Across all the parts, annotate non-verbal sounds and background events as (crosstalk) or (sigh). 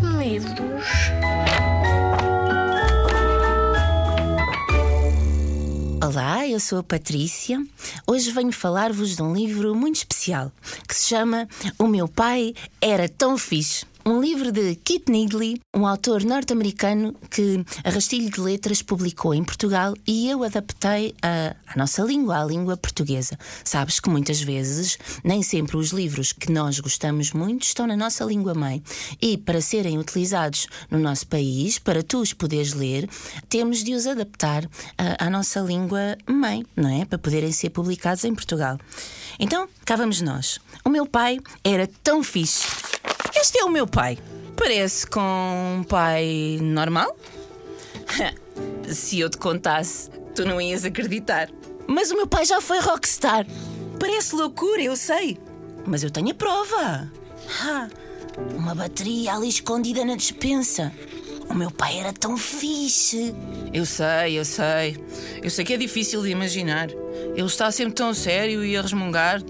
Livros. Olá, eu sou a Patrícia. Hoje venho falar-vos de um livro muito especial que se chama O Meu Pai Era Tão Fixe. Um livro de Kit Needley, um autor norte-americano que a Rastilho de Letras publicou em Portugal e eu adaptei à, nossa língua, à língua portuguesa. Sabes que muitas vezes nem sempre os livros que nós gostamos muito estão na nossa língua mãe e para serem utilizados no nosso país, para tu os poderes ler, temos de os adaptar à nossa língua mãe, não é? Para poderem ser publicados em Portugal. Então, cá vamos nós. O meu pai era tão fixe. Este é o meu pai. Parece com um pai normal? (laughs) Se eu te contasse, tu não ias acreditar. Mas o meu pai já foi rockstar. Parece loucura, eu sei. Mas eu tenho a prova. Uma bateria ali escondida na despensa. O meu pai era tão fixe. Eu sei, eu sei. Eu sei que é difícil de imaginar. Ele está sempre tão sério e a resmungar.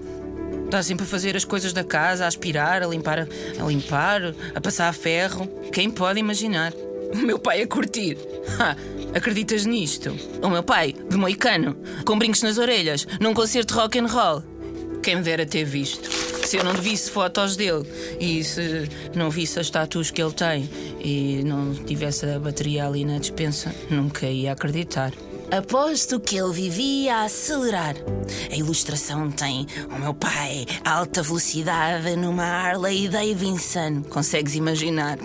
Está sempre a fazer as coisas da casa, a aspirar, a limpar, a limpar, a passar a ferro. Quem pode imaginar? O meu pai a curtir. Ha, acreditas nisto? O meu pai, de moicano, com brincos nas orelhas, num concerto rock and roll. Quem me dera ter visto. Se eu não visse fotos dele e se não visse as tatuas que ele tem e não tivesse a bateria ali na dispensa, nunca ia acreditar. Aposto que ele vivia a acelerar. A ilustração tem o meu pai a alta velocidade numa Harley Davidson. Consegues imaginar?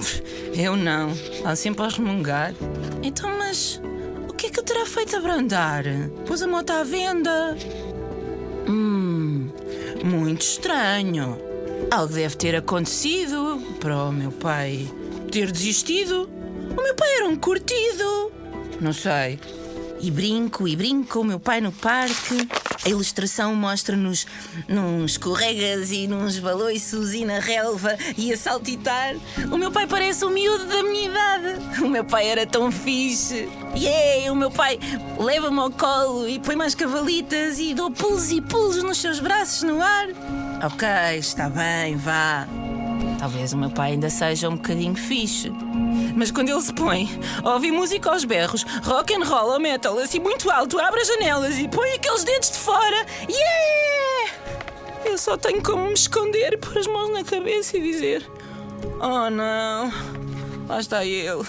Eu não. Está sempre a resmungar. Então, mas o que é que ele terá feito a brandar? Pôs a moto à venda? Hum, muito estranho. Algo deve ter acontecido para o meu pai ter desistido. O meu pai era um curtido. Não sei. E brinco e brinco com o meu pai no parque. A ilustração mostra-nos num escorregas e nos baloiços e na relva e a saltitar. O meu pai parece um miúdo da minha idade. O meu pai era tão fixe. Yeah, o meu pai leva-me ao colo e põe mais cavalitas e dou pulos e pulos nos seus braços no ar. Ok, está bem, vá. Talvez o meu pai ainda seja um bocadinho fixe. Mas quando ele se põe a ouvir música aos berros, rock and roll ou metal, assim muito alto, abre as janelas e põe aqueles dedos de fora, yeah! Eu só tenho como me esconder, pôr as mãos na cabeça e dizer: Oh não, lá está ele.